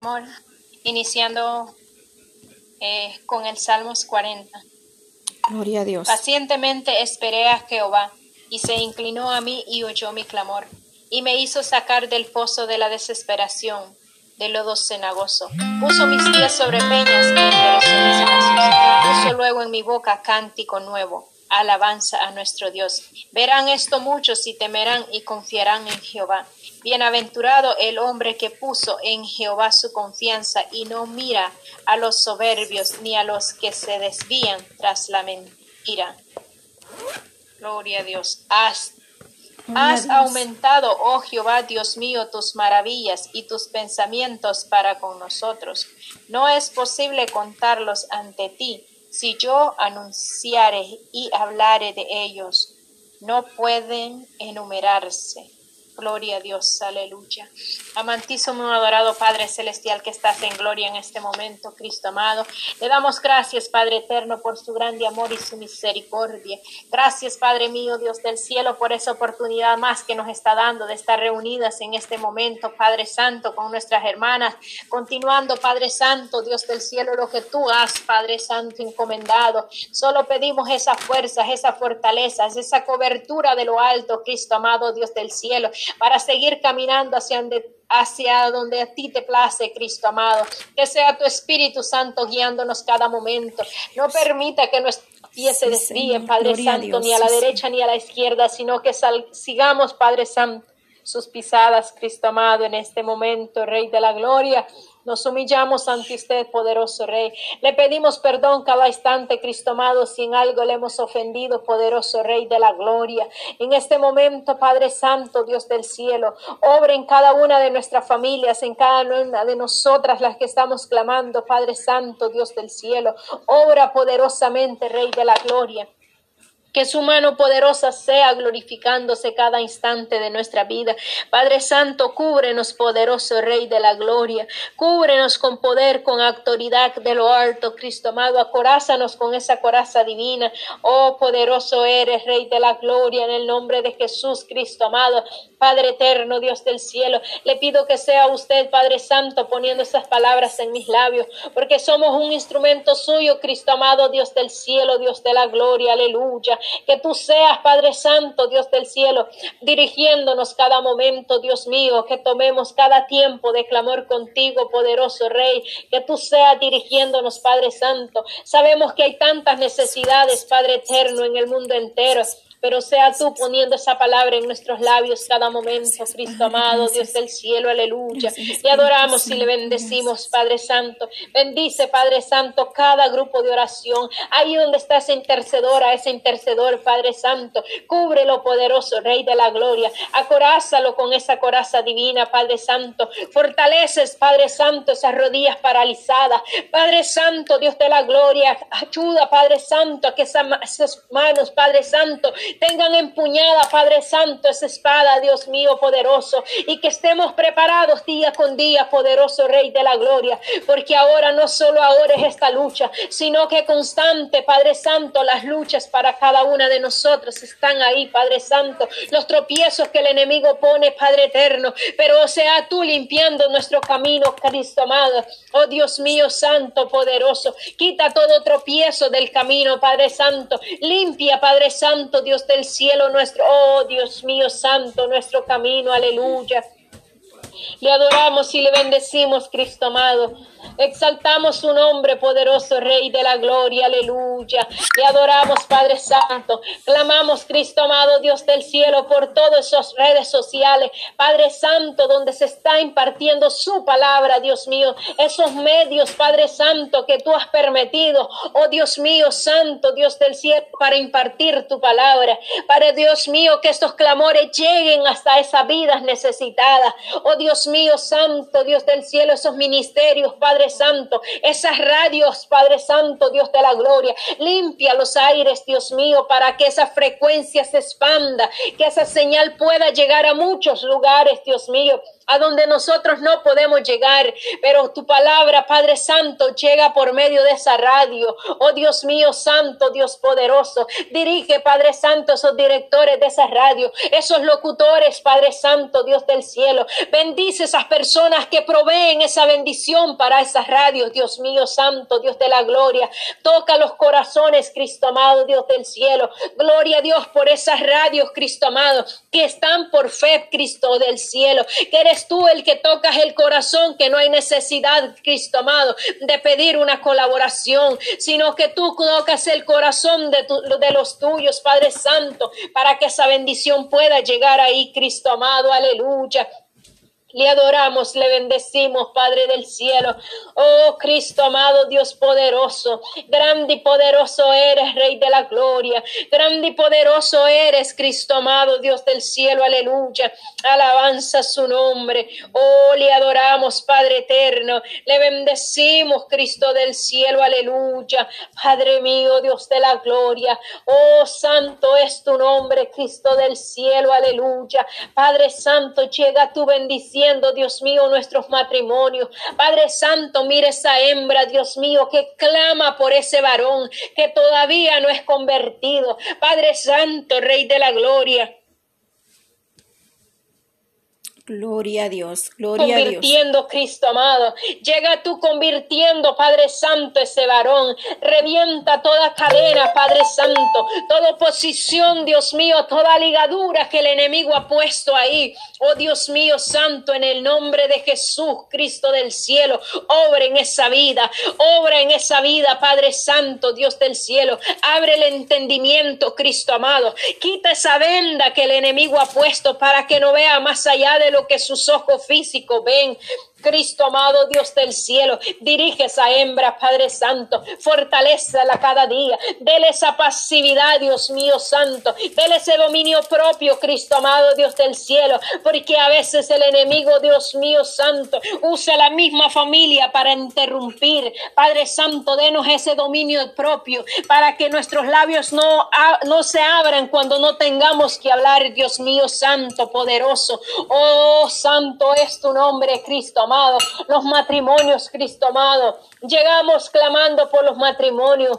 amor, iniciando eh, con el Salmos 40. Gloria a Dios. Pacientemente esperé a Jehová, y se inclinó a mí y oyó mi clamor, y me hizo sacar del pozo de la desesperación, de lodo cenagoso. Puso mis pies sobre peñas y enderezó mis pasos. Puso luego en mi boca cántico nuevo, alabanza a nuestro Dios. Verán esto muchos y temerán y confiarán en Jehová. Bienaventurado el hombre que puso en Jehová su confianza y no mira a los soberbios ni a los que se desvían tras la mentira. Gloria a Dios. Has, has aumentado, oh Jehová, Dios mío, tus maravillas y tus pensamientos para con nosotros. No es posible contarlos ante ti. Si yo anunciare y hablare de ellos, no pueden enumerarse. Gloria a Dios, aleluya. Amantísimo, adorado Padre Celestial que estás en gloria en este momento, Cristo amado. Le damos gracias, Padre eterno, por su grande amor y su misericordia. Gracias, Padre mío, Dios del cielo, por esa oportunidad más que nos está dando de estar reunidas en este momento, Padre Santo, con nuestras hermanas. Continuando, Padre Santo, Dios del cielo, lo que tú has, Padre Santo, encomendado. Solo pedimos esa fuerza, esa fortaleza, esa cobertura de lo alto, Cristo amado, Dios del cielo para seguir caminando hacia donde, hacia donde a ti te place, Cristo amado. Que sea tu Espíritu Santo guiándonos cada momento. No permita que nuestros pies se desvíen, Padre Santo, ni a la derecha ni a la izquierda, sino que sigamos, Padre Santo, sus pisadas, Cristo amado, en este momento, Rey de la Gloria. Nos humillamos ante usted, poderoso Rey. Le pedimos perdón cada instante, Cristo amado, si en algo le hemos ofendido, poderoso Rey de la gloria. En este momento, Padre Santo, Dios del cielo, obra en cada una de nuestras familias, en cada una de nosotras las que estamos clamando, Padre Santo, Dios del cielo. Obra poderosamente, Rey de la gloria. Que su mano poderosa sea glorificándose cada instante de nuestra vida. Padre Santo, cúbrenos, poderoso Rey de la Gloria. Cúbrenos con poder, con autoridad de lo alto, Cristo amado. Acorázanos con esa coraza divina. Oh, poderoso eres, Rey de la Gloria, en el nombre de Jesús, Cristo amado. Padre eterno, Dios del cielo, le pido que sea usted, Padre Santo, poniendo esas palabras en mis labios, porque somos un instrumento suyo, Cristo amado, Dios del cielo, Dios de la gloria, aleluya. Que tú seas, Padre Santo, Dios del cielo, dirigiéndonos cada momento, Dios mío, que tomemos cada tiempo de clamor contigo, poderoso Rey, que tú seas dirigiéndonos, Padre Santo. Sabemos que hay tantas necesidades, Padre eterno, en el mundo entero pero sea tú poniendo esa palabra en nuestros labios cada momento, Cristo amado, Dios del cielo, aleluya. Le adoramos y le bendecimos, Padre Santo. Bendice, Padre Santo, cada grupo de oración. Ahí donde está esa intercedora, ese intercedor, Padre Santo. Cúbrelo, poderoso Rey de la Gloria. Acorázalo con esa coraza divina, Padre Santo. Fortaleces, Padre Santo, esas rodillas paralizadas. Padre Santo, Dios de la Gloria. Ayuda, Padre Santo, a que esas manos, Padre Santo, tengan empuñada, Padre Santo, esa espada, Dios mío, poderoso, y que estemos preparados día con día, poderoso Rey de la Gloria, porque ahora no solo ahora es esta lucha, sino que constante, Padre Santo, las luchas para cada una de nosotros están ahí, Padre Santo, los tropiezos que el enemigo pone, Padre eterno, pero sea tú limpiando nuestro camino, Cristo amado, oh Dios mío, Santo, poderoso, quita todo tropiezo del camino, Padre Santo, limpia, Padre Santo, Dios del cielo nuestro, oh Dios mío santo, nuestro camino, aleluya. Le adoramos y le bendecimos, Cristo amado. Exaltamos su nombre, poderoso Rey de la Gloria, aleluya. Le adoramos, Padre Santo. Clamamos, Cristo amado, Dios del cielo, por todas esas redes sociales, Padre Santo, donde se está impartiendo su palabra, Dios mío. Esos medios, Padre Santo, que tú has permitido, oh Dios mío, Santo, Dios del cielo, para impartir tu palabra. Para Dios mío, que estos clamores lleguen hasta esas vidas necesitadas. Oh Dios mío, Santo, Dios del cielo, esos ministerios, Padre Santo, esas radios, Padre Santo, Dios de la gloria. Limpia los aires, Dios mío, para que esa frecuencia se expanda, que esa señal pueda llegar a muchos lugares, Dios mío a donde nosotros no podemos llegar, pero tu palabra, Padre Santo, llega por medio de esa radio. Oh Dios mío, Santo, Dios poderoso, dirige, Padre Santo, esos directores de esa radio, esos locutores, Padre Santo, Dios del cielo. Bendice esas personas que proveen esa bendición para esas radios, Dios mío santo, Dios de la gloria. Toca los corazones, Cristo amado, Dios del cielo. Gloria a Dios por esas radios, Cristo amado, que están por fe, Cristo del cielo. Que eres tú el que tocas el corazón, que no hay necesidad, Cristo amado, de pedir una colaboración, sino que tú tocas el corazón de, de los tuyos, Padre Santo, para que esa bendición pueda llegar ahí, Cristo amado. Aleluya. Le adoramos, le bendecimos, Padre del cielo. Oh Cristo amado, Dios poderoso, grande y poderoso eres, Rey de la gloria. Grande y poderoso eres, Cristo amado, Dios del cielo. Aleluya. Alabanza su nombre. Oh, le adoramos, Padre eterno. Le bendecimos, Cristo del cielo. Aleluya. Padre mío, Dios de la gloria. Oh, santo es tu nombre, Cristo del cielo. Aleluya. Padre santo, llega tu bendición Dios mío, nuestros matrimonios. Padre Santo, mire esa hembra, Dios mío, que clama por ese varón que todavía no es convertido. Padre Santo, Rey de la Gloria. Gloria a Dios, gloria a Dios. Convirtiendo, Cristo amado. Llega tú convirtiendo, Padre Santo, ese varón. Revienta toda cadena, Padre Santo. Toda oposición, Dios mío, toda ligadura que el enemigo ha puesto ahí. Oh Dios mío, Santo, en el nombre de Jesús, Cristo del cielo. Obra en esa vida, obra en esa vida, Padre Santo, Dios del cielo. Abre el entendimiento, Cristo amado. Quita esa venda que el enemigo ha puesto para que no vea más allá de lo que sus ojos físicos ven, Cristo amado Dios del cielo, dirige esa hembra, Padre Santo, fortalecela cada día, dele esa pasividad, Dios mío Santo, dele ese dominio propio, Cristo amado Dios del cielo, porque a veces el enemigo, Dios mío Santo, usa la misma familia para interrumpir. Padre Santo, denos ese dominio propio para que nuestros labios no, no se abran cuando no tengamos que hablar, Dios mío Santo, poderoso. Oh, Santo es tu nombre, Cristo amado, los matrimonios, Cristo amado. Llegamos clamando por los matrimonios.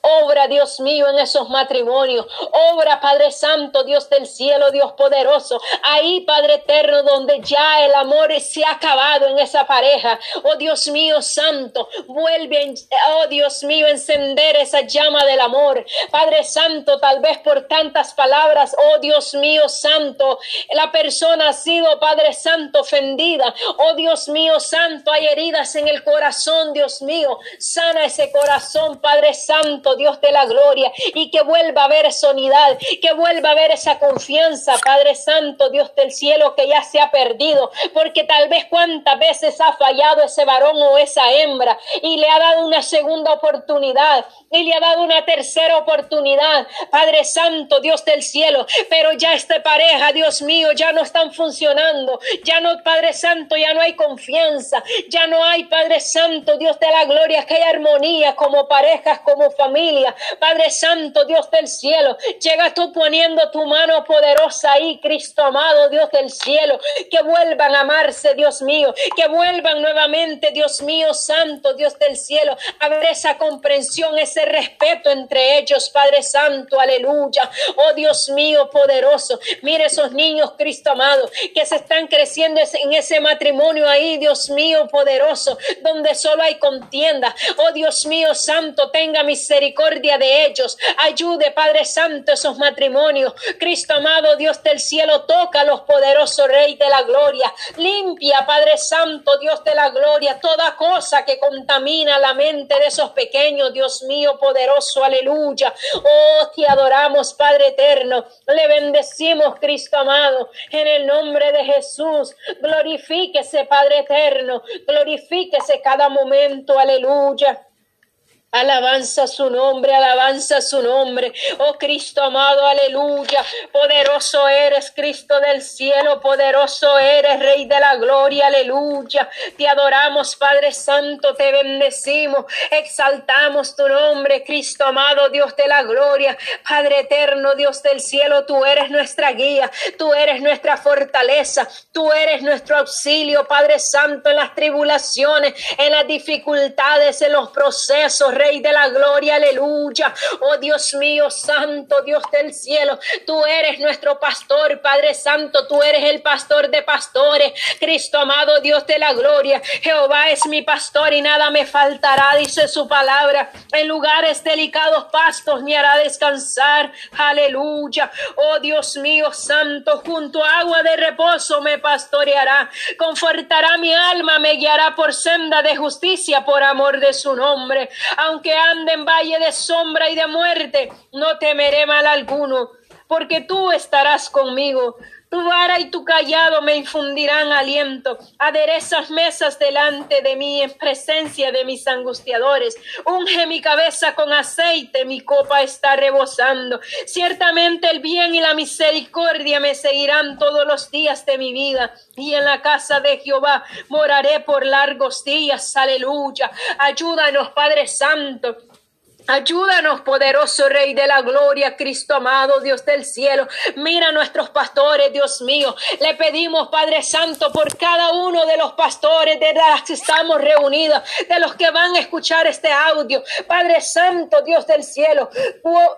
Obra, Dios mío, en esos matrimonios. Obra, Padre Santo, Dios del cielo, Dios poderoso. Ahí, Padre eterno, donde ya el amor se ha acabado en esa pareja. Oh Dios mío, Santo, vuelve, oh Dios mío, encender esa llama del amor. Padre Santo, tal vez por tantas palabras, oh Dios mío, Santo, la persona ha sido, Padre Santo, ofendida. Oh Dios mío, Santo, hay heridas en el corazón, Dios mío. Sana ese corazón, Padre Santo Dios de la gloria, y que vuelva a haber esa unidad, que vuelva a haber esa confianza, Padre Santo, Dios del cielo, que ya se ha perdido, porque tal vez cuántas veces ha fallado ese varón o esa hembra y le ha dado una segunda oportunidad y le ha dado una tercera oportunidad, Padre Santo, Dios del cielo, pero ya esta pareja, Dios mío, ya no están funcionando, ya no, Padre Santo, ya no hay confianza, ya no hay, Padre Santo, Dios de la gloria, que hay armonía como parejas, como familia. Padre Santo, Dios del cielo, llega tú poniendo tu mano poderosa ahí, Cristo amado, Dios del cielo, que vuelvan a amarse, Dios mío, que vuelvan nuevamente, Dios mío, Santo, Dios del cielo, a ver esa comprensión, ese respeto entre ellos, Padre Santo, aleluya. Oh Dios mío, poderoso, mire esos niños, Cristo amado, que se están creciendo en ese matrimonio ahí, Dios mío, poderoso, donde solo hay contienda. Oh Dios mío, Santo, tenga mis misericordia de ellos. Ayude, Padre Santo, esos matrimonios. Cristo amado, Dios del cielo, toca a los poderosos Rey de la gloria. Limpia, Padre Santo, Dios de la gloria, toda cosa que contamina la mente de esos pequeños, Dios mío, poderoso, aleluya. Oh, te adoramos, Padre eterno. Le bendecimos, Cristo amado, en el nombre de Jesús. Glorifíquese, Padre eterno. Glorifíquese cada momento, aleluya. Alabanza su nombre, alabanza su nombre. Oh Cristo amado, aleluya. Poderoso eres, Cristo del cielo, poderoso eres, Rey de la gloria, aleluya. Te adoramos, Padre Santo, te bendecimos, exaltamos tu nombre, Cristo amado, Dios de la gloria. Padre eterno, Dios del cielo, tú eres nuestra guía, tú eres nuestra fortaleza, tú eres nuestro auxilio, Padre Santo, en las tribulaciones, en las dificultades, en los procesos Rey de la gloria, aleluya. Oh Dios mío, Santo, Dios del cielo, tú eres nuestro pastor, Padre Santo, tú eres el pastor de pastores. Cristo amado, Dios de la gloria, Jehová es mi pastor y nada me faltará, dice su palabra. En lugares delicados pastos me hará descansar. Aleluya. Oh Dios mío, Santo, junto a agua de reposo me pastoreará. Confortará mi alma, me guiará por senda de justicia por amor de su nombre. Aunque ande en valle de sombra y de muerte, no temeré mal alguno, porque tú estarás conmigo. Tu vara y tu callado me infundirán aliento. Aderezas mesas delante de mí en presencia de mis angustiadores. Unge mi cabeza con aceite, mi copa está rebosando. Ciertamente el bien y la misericordia me seguirán todos los días de mi vida. Y en la casa de Jehová moraré por largos días. Aleluya. Ayúdanos, Padre Santo. Ayúdanos, poderoso Rey de la Gloria, Cristo amado, Dios del cielo. Mira a nuestros pastores, Dios mío. Le pedimos, Padre Santo, por cada uno de los pastores de las que estamos reunidos, de los que van a escuchar este audio. Padre Santo, Dios del cielo,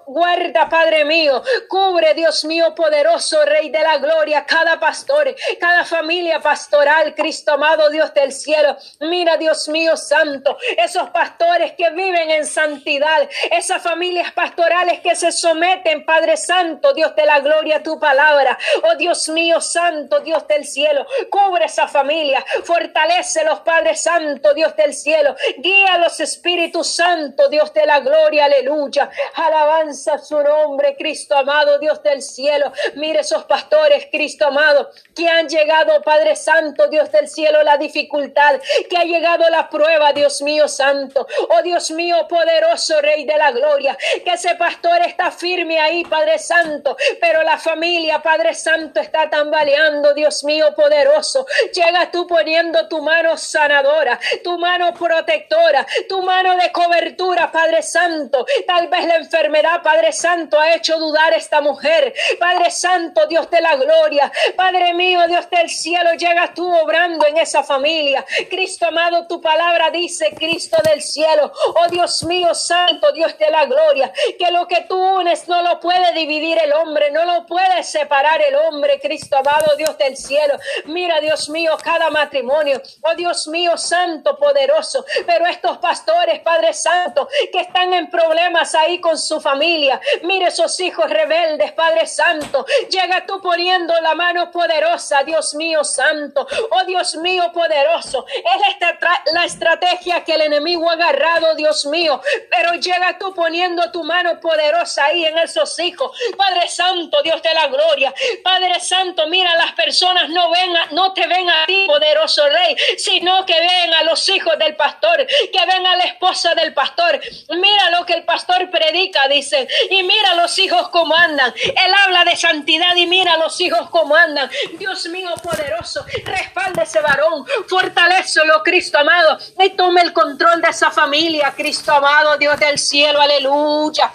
guarda, Padre mío. Cubre, Dios mío, poderoso Rey de la Gloria, cada pastor, cada familia pastoral, Cristo amado, Dios del cielo. Mira, Dios mío, Santo, esos pastores que viven en santidad esas familias pastorales que se someten, Padre Santo, Dios de la gloria, tu palabra. Oh Dios mío, Santo, Dios del cielo, cubre esa familia, fortalece los Padre Santo, Dios del cielo, guía los Espíritus Santo, Dios de la gloria, aleluya. Alabanza su nombre, Cristo amado, Dios del cielo. Mire esos pastores, Cristo amado, que han llegado, Padre Santo, Dios del cielo, la dificultad, que ha llegado la prueba, Dios mío, Santo. Oh Dios mío, poderoso Rey de la Gloria. Que ese pastor está firme ahí, Padre Santo, pero la familia, Padre Santo, está tambaleando, Dios mío poderoso. Llega tú poniendo tu mano sanadora, tu mano protectora, tu mano de cobertura, Padre Santo. Tal vez la enfermedad, Padre Santo, ha hecho dudar a esta mujer. Padre Santo, Dios de la gloria, Padre mío, Dios del cielo, llega tú obrando en esa familia. Cristo amado, tu palabra dice, Cristo del cielo, oh Dios mío, Santo Dios de la gloria, que lo que tú unes no lo puede dividir el hombre, no lo puede separar el hombre, Cristo amado, Dios del cielo. Mira, Dios mío, cada matrimonio, oh Dios mío, santo, poderoso, pero estos pastores, Padre Santo, que están en problemas ahí con su familia, mire esos hijos rebeldes, Padre Santo, llega tú poniendo la mano poderosa, Dios mío, santo, oh Dios mío, poderoso, es la estrategia que el enemigo ha agarrado, Dios mío, pero llega tú poniendo tu mano poderosa ahí en esos hijos. Padre Santo, Dios de la gloria. Padre Santo, mira, las personas no ven no te ven a ti, poderoso Rey, sino que ven a los hijos del pastor, que ven a la esposa del pastor. Mira lo que el pastor predica, dice, y mira los hijos como andan. Él habla de santidad y mira los hijos como andan. Dios mío poderoso, respalde ese varón, fortalecelo, Cristo amado, y tome el control de esa familia, Cristo amado, Dios del cielo, aleluya.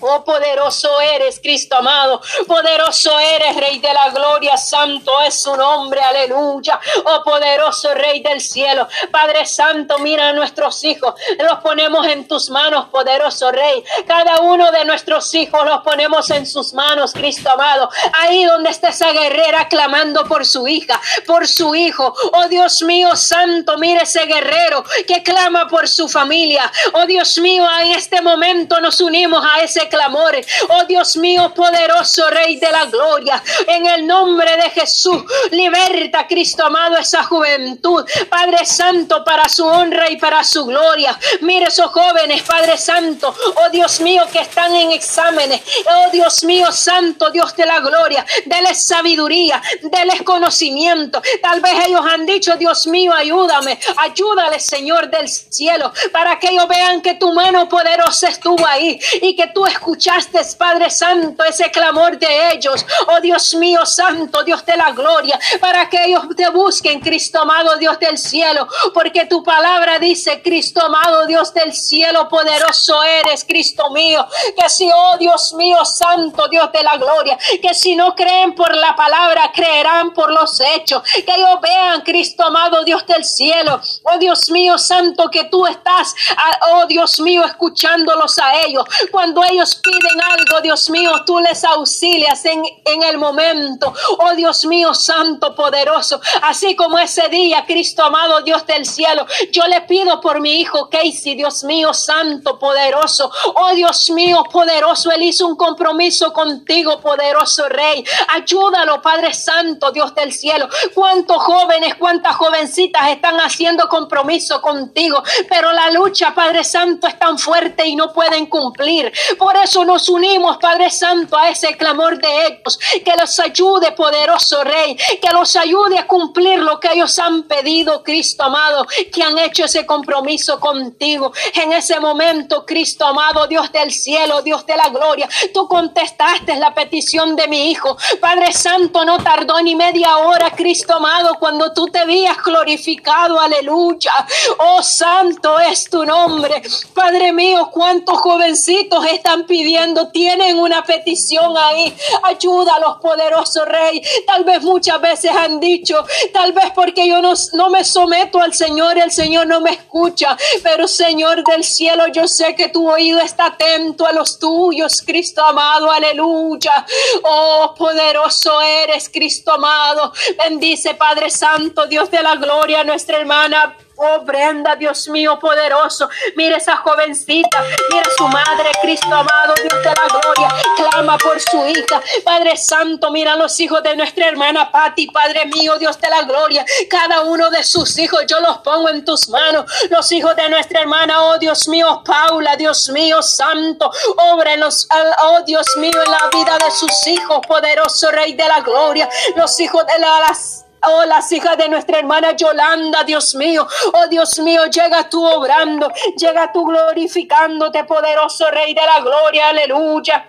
Oh, poderoso eres, Cristo amado. Poderoso eres, Rey de la gloria. Santo es su nombre. Aleluya. Oh, poderoso Rey del cielo. Padre Santo, mira a nuestros hijos. Los ponemos en tus manos, poderoso Rey. Cada uno de nuestros hijos los ponemos en sus manos, Cristo amado. Ahí donde está esa guerrera clamando por su hija, por su hijo. Oh, Dios mío, Santo, mira ese guerrero que clama por su familia. Oh, Dios mío, en este momento nos unimos a ese clamores. Oh Dios mío, poderoso Rey de la gloria, en el nombre de Jesús, liberta, Cristo amado, esa juventud, Padre Santo, para su honra y para su gloria. Mire esos jóvenes, Padre Santo, oh Dios mío, que están en exámenes. Oh Dios mío, Santo, Dios de la gloria, déles sabiduría, déles conocimiento. Tal vez ellos han dicho, Dios mío, ayúdame, ayúdale, Señor del cielo, para que ellos vean que tu mano poderosa estuvo ahí y que tú escuchaste, Padre Santo, ese clamor de ellos. Oh Dios mío, Santo, Dios de la gloria, para que ellos te busquen, Cristo amado, Dios del cielo, porque tu palabra dice, Cristo amado, Dios del cielo, poderoso eres, Cristo mío, que si, oh Dios mío, Santo, Dios de la gloria, que si no creen por la palabra, creerán por los hechos, que ellos vean, Cristo amado, Dios del cielo, oh Dios mío, Santo, que tú estás, ah, oh Dios mío, escuchándolos a ellos, cuando ellos piden algo, Dios mío, tú les auxilias en, en el momento, oh Dios mío, Santo, poderoso, así como ese día, Cristo amado, Dios del cielo, yo le pido por mi hijo Casey, Dios mío, Santo, poderoso, oh Dios mío, poderoso, él hizo un compromiso contigo, poderoso Rey, ayúdalo, Padre Santo, Dios del cielo, cuántos jóvenes, cuántas jovencitas están haciendo compromiso contigo, pero la lucha, Padre Santo, es tan fuerte y no pueden cumplir, por eso nos unimos, Padre Santo, a ese clamor de ellos, que los ayude, poderoso Rey, que los ayude a cumplir lo que ellos han pedido, Cristo amado, que han hecho ese compromiso contigo. En ese momento, Cristo amado, Dios del cielo, Dios de la gloria, tú contestaste la petición de mi hijo. Padre Santo, no tardó ni media hora, Cristo amado, cuando tú te habías glorificado, aleluya. Oh, santo es tu nombre. Padre mío, cuántos jovencitos están pidiendo, tienen una petición ahí. Ayúdalos, poderoso Rey. Tal vez muchas veces han dicho, tal vez porque yo no, no me someto al Señor, el Señor no me escucha. Pero Señor del cielo, yo sé que tu oído está atento a los tuyos, Cristo amado, aleluya. Oh, poderoso eres, Cristo amado. Bendice, Padre Santo, Dios de la gloria, nuestra hermana Oh, Brenda, Dios mío poderoso. Mire esa jovencita. Mire su madre, Cristo amado, Dios de la gloria. Clama por su hija. Padre Santo, mira los hijos de nuestra hermana Patti, Padre mío, Dios de la gloria. Cada uno de sus hijos yo los pongo en tus manos. Los hijos de nuestra hermana, oh Dios mío, Paula, Dios mío, Santo. Obra en los, oh Dios mío, en la vida de sus hijos, poderoso Rey de la gloria. Los hijos de las Oh, las hijas de nuestra hermana Yolanda, Dios mío. Oh, Dios mío, llega tú obrando, llega tú glorificándote, poderoso Rey de la gloria, aleluya.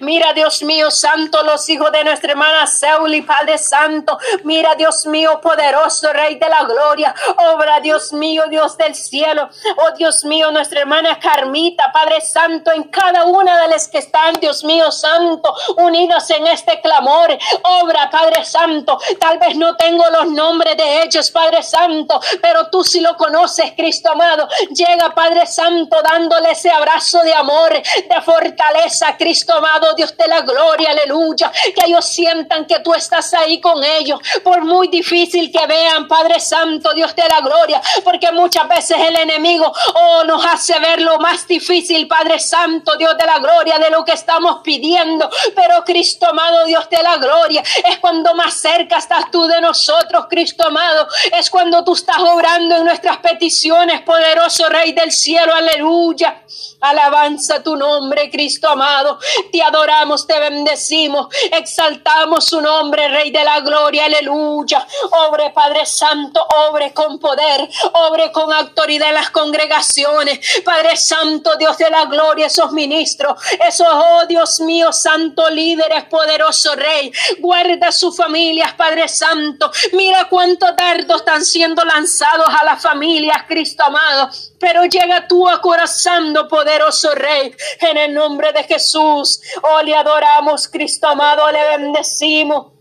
Mira, Dios mío, santo, los hijos de nuestra hermana Seuli, Padre Santo. Mira, Dios mío, poderoso, Rey de la gloria. Obra, Dios mío, Dios del cielo. Oh, Dios mío, nuestra hermana Carmita, Padre Santo, en cada una de las que están, Dios mío, santo, unidas en este clamor. Obra, Padre Santo. Tal vez no tengo los nombres de ellos, Padre Santo, pero tú sí lo conoces, Cristo amado. Llega, Padre Santo, dándole ese abrazo de amor, de fortaleza, Cristo amado Dios de la gloria, aleluya, que ellos sientan que tú estás ahí con ellos, por muy difícil que vean, Padre Santo, Dios de la gloria, porque muchas veces el enemigo, oh, nos hace ver lo más difícil, Padre Santo, Dios de la gloria, de lo que estamos pidiendo, pero Cristo amado, Dios de la gloria, es cuando más cerca estás tú de nosotros, Cristo amado, es cuando tú estás obrando en nuestras peticiones, poderoso Rey del cielo, aleluya. Alabanza tu nombre, Cristo amado. Te adoramos, te bendecimos, exaltamos su nombre, Rey de la gloria, aleluya. Obre, Padre Santo, obre con poder, obre con autoridad en las congregaciones. Padre Santo, Dios de la gloria, esos ministros, esos, oh Dios mío, santo líderes, poderoso Rey. Guarda sus familias, Padre Santo. Mira cuántos dardos están siendo lanzados a las familias, Cristo amado. Pero llega tú acorazando, poderoso Rey, en el nombre de Jesús. Oh, le adoramos, Cristo amado, le bendecimos.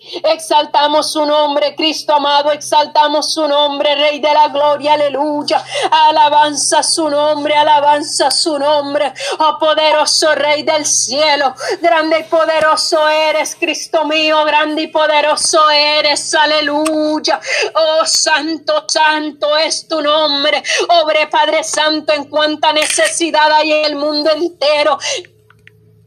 Exaltamos su nombre, Cristo amado, exaltamos su nombre, Rey de la gloria, aleluya. Alabanza su nombre, alabanza su nombre. Oh poderoso Rey del cielo, grande y poderoso eres, Cristo mío, grande y poderoso eres, aleluya. Oh santo, santo es tu nombre. Obre Padre Santo en cuanta necesidad hay en el mundo entero.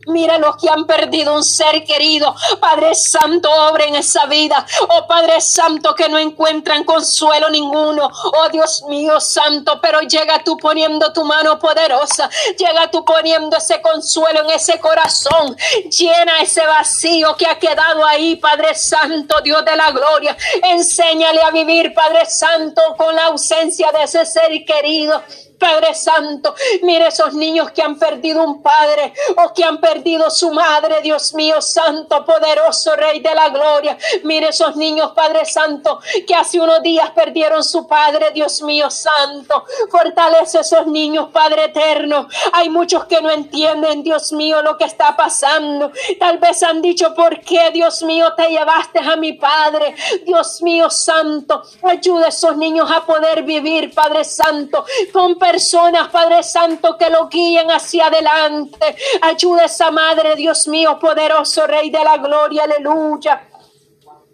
Mira los que han perdido un ser querido. Padre Santo, obra en esa vida. Oh Padre Santo, que no encuentran consuelo ninguno. Oh Dios mío Santo, pero llega tú poniendo tu mano poderosa. Llega tú poniendo ese consuelo en ese corazón. Llena ese vacío que ha quedado ahí, Padre Santo, Dios de la gloria. Enséñale a vivir, Padre Santo, con la ausencia de ese ser querido. Padre Santo, mire esos niños que han perdido un padre o que han perdido su madre, Dios mío, Santo, poderoso Rey de la Gloria. Mire esos niños, Padre Santo, que hace unos días perdieron su padre, Dios mío, Santo. Fortalece esos niños, Padre Eterno. Hay muchos que no entienden, Dios mío, lo que está pasando. Tal vez han dicho, ¿por qué, Dios mío, te llevaste a mi padre? Dios mío, Santo, ayuda a esos niños a poder vivir, Padre Santo, con personas, Padre Santo, que lo guíen hacia adelante. Ayuda a esa madre, Dios mío, poderoso Rey de la Gloria, aleluya.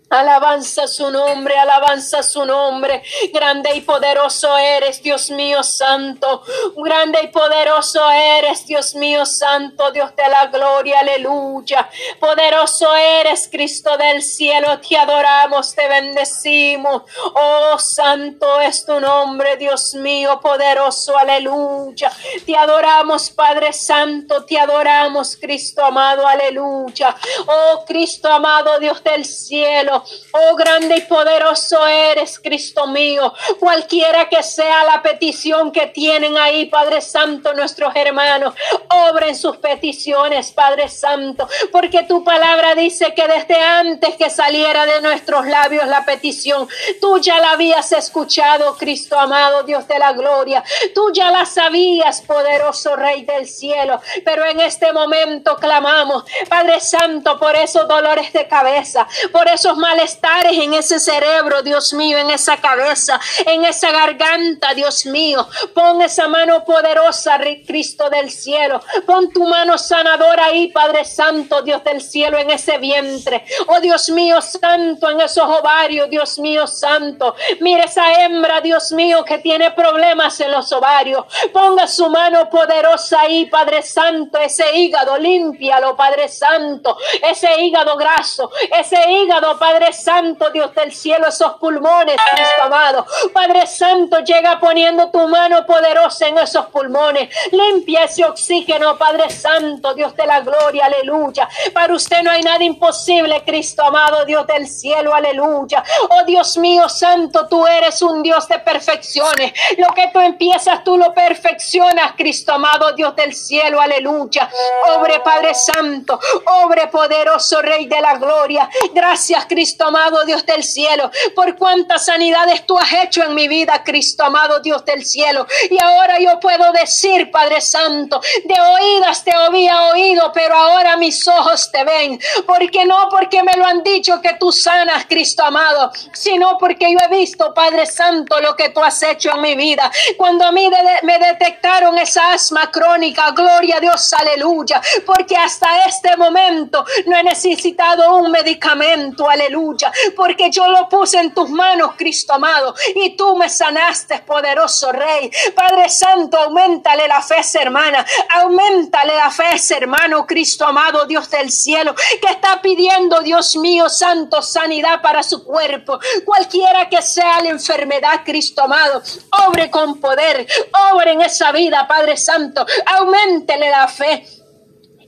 Alabanza su nombre, alabanza su nombre. Grande y poderoso eres, Dios mío santo. Grande y poderoso eres, Dios mío santo, Dios de la gloria, aleluya. Poderoso eres, Cristo del cielo, te adoramos, te bendecimos. Oh, santo es tu nombre, Dios mío, poderoso, aleluya. Te adoramos, Padre Santo, te adoramos, Cristo amado, aleluya. Oh, Cristo amado, Dios del cielo. Oh, grande y poderoso eres, Cristo mío. Cualquiera que sea la petición que tienen ahí, Padre Santo, nuestros hermanos, obren sus peticiones, Padre Santo, porque tu palabra dice que desde antes que saliera de nuestros labios la petición, tú ya la habías escuchado, Cristo amado, Dios de la gloria. Tú ya la sabías, poderoso Rey del cielo, pero en este momento clamamos, Padre Santo, por esos dolores de cabeza, por esos malestares en ese cerebro, Dios mío, en esa cabeza, en esa garganta, Dios mío. Pon esa mano poderosa, Cristo del cielo. Pon tu mano sanadora ahí, Padre Santo, Dios del cielo, en ese vientre. Oh Dios mío, santo, en esos ovarios, Dios mío, santo. Mire esa hembra, Dios mío, que tiene problemas en los ovarios. Ponga su mano poderosa ahí, Padre Santo, ese hígado, límpialo, Padre Santo. Ese hígado graso, ese hígado, Padre Padre Santo, Dios del cielo, esos pulmones, Cristo amado. Padre Santo, llega poniendo tu mano poderosa en esos pulmones. Limpia ese oxígeno, Padre Santo, Dios de la gloria, aleluya. Para usted no hay nada imposible, Cristo amado, Dios del cielo, aleluya. Oh Dios mío, Santo, tú eres un Dios de perfecciones. Lo que tú empiezas, tú lo perfeccionas, Cristo amado, Dios del cielo, aleluya. Obre, Padre Santo, obre poderoso Rey de la gloria. Gracias, Cristo Cristo amado Dios del cielo, por cuántas sanidades tú has hecho en mi vida, Cristo amado Dios del cielo. Y ahora yo puedo decir, Padre Santo, de oídas te había oído, pero ahora mis ojos te ven. Porque no porque me lo han dicho que tú sanas, Cristo amado, sino porque yo he visto, Padre Santo, lo que tú has hecho en mi vida. Cuando a mí me detectaron esa asma crónica, gloria a Dios, aleluya, porque hasta este momento no he necesitado un medicamento, aleluya porque yo lo puse en tus manos, Cristo amado, y tú me sanaste, poderoso Rey. Padre Santo, aumentale la fe, hermana, aumentale la fe, hermano, Cristo amado, Dios del cielo, que está pidiendo, Dios mío, santo, sanidad para su cuerpo, cualquiera que sea la enfermedad, Cristo amado, obre con poder, obre en esa vida, Padre Santo, aumentele la fe.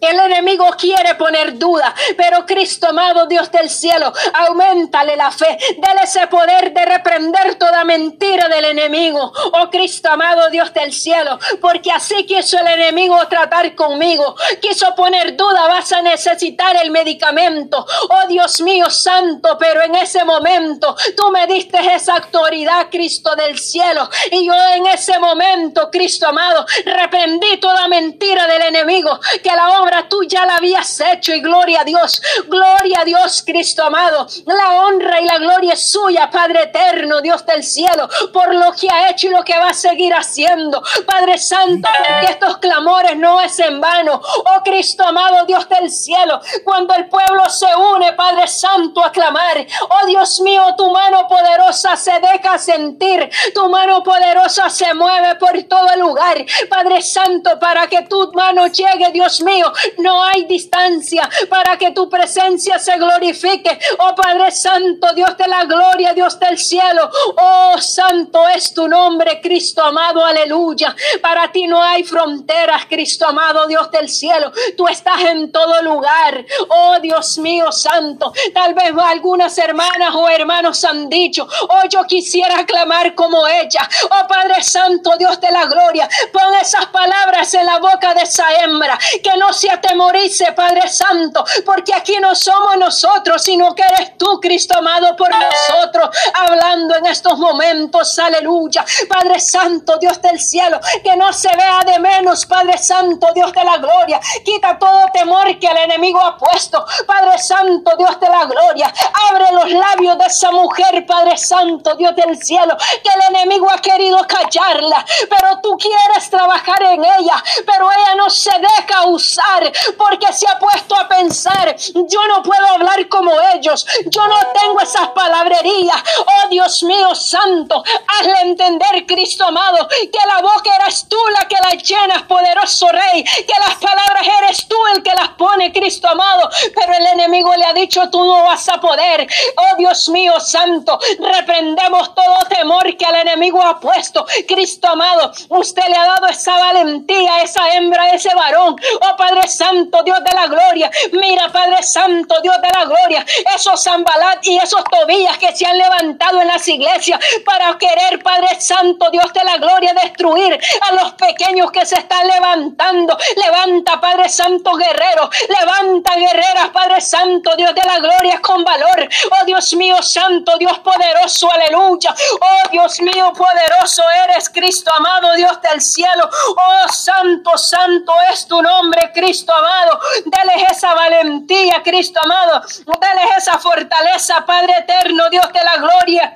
El enemigo quiere poner duda, pero Cristo amado Dios del cielo, aumentale la fe, dale ese poder de reprender toda mentira del enemigo. Oh Cristo amado Dios del cielo, porque así quiso el enemigo tratar conmigo, quiso poner duda, vas a necesitar el medicamento. Oh Dios mío santo, pero en ese momento tú me diste esa autoridad, Cristo del cielo, y yo en ese momento, Cristo amado, reprendí toda mentira del enemigo, que la obra tú ya la habías hecho y gloria a Dios, gloria a Dios Cristo amado, la honra y la gloria es suya, Padre eterno, Dios del cielo, por lo que ha hecho y lo que va a seguir haciendo, Padre Santo, porque estos clamores no es en vano, oh Cristo amado, Dios del cielo, cuando el pueblo se une, Padre Santo, a clamar, oh Dios mío, tu mano poderosa se deja sentir, tu mano poderosa se mueve por todo el lugar, Padre Santo, para que tu mano llegue, Dios mío, No hay distancia para que tu presencia se glorifique. Oh Padre Santo, Dios de la gloria, Dios del cielo. Oh Santo es tu nombre, Cristo amado, aleluya. Para ti no hay fronteras, Cristo amado, Dios del cielo. Tú estás en todo lugar. Oh Dios mío, Santo. Tal vez algunas hermanas o hermanos han dicho, oh yo quisiera clamar como ella. Oh Padre Santo, Dios de la gloria. Pon esas palabras en la boca de esa hembra. Que no se atemorice, Padre Santo. Porque aquí no somos nosotros, sino que eres tú, Cristo amado, por nosotros. Hablando en estos momentos. Aleluya. Padre Santo, Dios del cielo. Que no se vea de menos, Padre Santo, Dios de la gloria. Quita todo temor que el enemigo ha puesto. Padre Santo, Dios de la gloria. Abre los labios de esa mujer, Padre Santo, Dios del cielo. Que el enemigo ha querido callarla. Pero tú quieres trabajar en ella. Pero ella no se deja usar porque se ha puesto a pensar. Yo no puedo hablar como ellos. Yo no tengo esas palabrerías. Oh Dios mío santo. Hazle entender, Cristo amado, que la boca eres tú la que la llenas, poderoso Rey. Que las palabras eres tú el que las pone, Cristo amado. Pero el enemigo le ha dicho, tú no vas a poder. Oh Dios mío santo, reprendemos todo temor que el enemigo ha puesto. Cristo amado, usted le ha dado esa valentía, esa hembra, ese varón. Oh Padre Santo, Dios de la gloria. Mira, Padre Santo, Dios de la gloria. Esos Zambalat y esos Tobías que se han levantado en las iglesias para querer, Padre Santo, Dios de la gloria, destruir a los pequeños que se están levantando. Levanta, Padre Santo, guerrero. Levanta, guerreras, Padre Santo, Dios de la gloria, con valor. Oh Dios mío, Santo, Dios poderoso, aleluya. Oh Dios mío, poderoso eres, Cristo amado, Dios del cielo. Oh Santo, Santo es tu nombre, Cristo amado. Dale esa valentía, Cristo amado. Dale esa fortaleza, Padre eterno, Dios de la gloria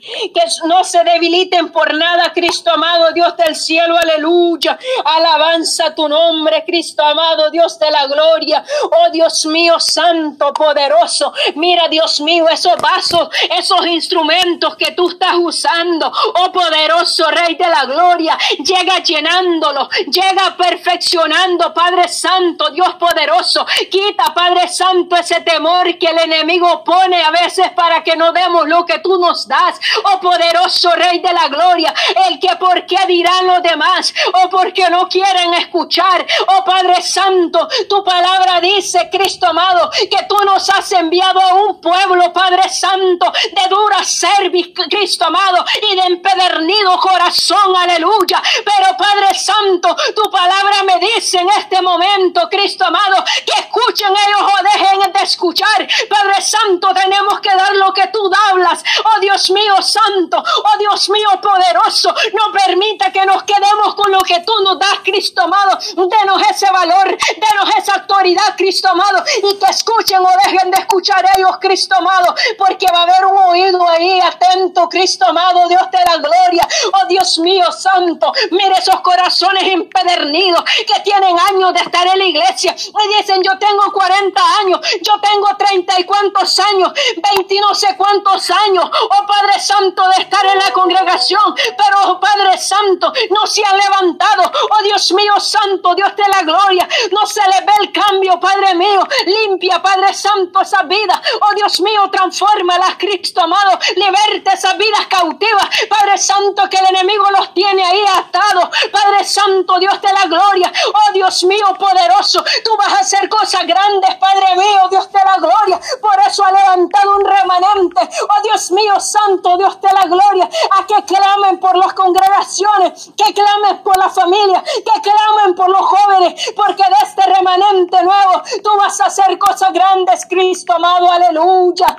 que no se debiliten por nada, Cristo amado, Dios del cielo, aleluya. Alabanza tu nombre, Cristo amado, Dios de la gloria. Oh Dios mío, santo, poderoso. Mira, Dios mío, esos vasos, esos instrumentos que tú estás usando. Oh poderoso Rey de la gloria, llega llenándolo, llega perfeccionando, Padre Santo, Dios poderoso. Quita, Padre Santo, ese temor que el enemigo pone a veces para que no demos lo que tú nos das oh poderoso Rey de la Gloria, el que por qué dirán los demás, o porque no quieren escuchar, oh Padre Santo, tu palabra dice, Cristo amado, que tú nos has enviado a un pueblo, Padre Santo, de dura cerviz, Cristo amado, y de empedernido corazón, aleluya. Pero Padre Santo, tu palabra me dice en este momento, Cristo amado, que escuchen ellos o dejen de escuchar. Padre Santo, tenemos que dar lo que tú hablas. Oh Dios mío, Santo, oh Dios mío poderoso, no permita que nos quedemos con lo que tú nos das, Cristo amado. Denos ese valor, denos esa autoridad, Cristo amado, y que escuchen o dejen de escuchar ellos, Cristo amado, porque va a haber un oído ahí atento, Cristo amado, Dios de la gloria. Oh Dios mío santo, mire esos corazones empedernidos que tienen años de estar en la iglesia. Me dicen, yo tengo 40 años, yo tengo 30 y cuantos años, 20 no sé cuántos años. Oh Padre Santo, de estar en la congregación, pero oh Padre Santo, no se han levantado. Oh Dios mío Santo, Dios de la gloria, no se le ve el cambio, Padre mío. Limpia, Padre Santo, esa vida. Oh Dios mío, transfórmalas, Cristo amado. Liberte esas vidas cautivas, Padre Santo, que el enemigo los tiene ahí atados. Padre Santo, Dios de la gloria. Oh Dios mío, poderoso, tú vas a hacer cosas grandes, Padre mío, Dios de la gloria. Por eso ha levantado un remanente. Oh Dios mío, Santo, Dios de la gloria, a que clamen por las congregaciones, que clamen por la familia, que clamen por los jóvenes, porque de este remanente nuevo tú vas a hacer cosas grandes, Cristo amado, aleluya.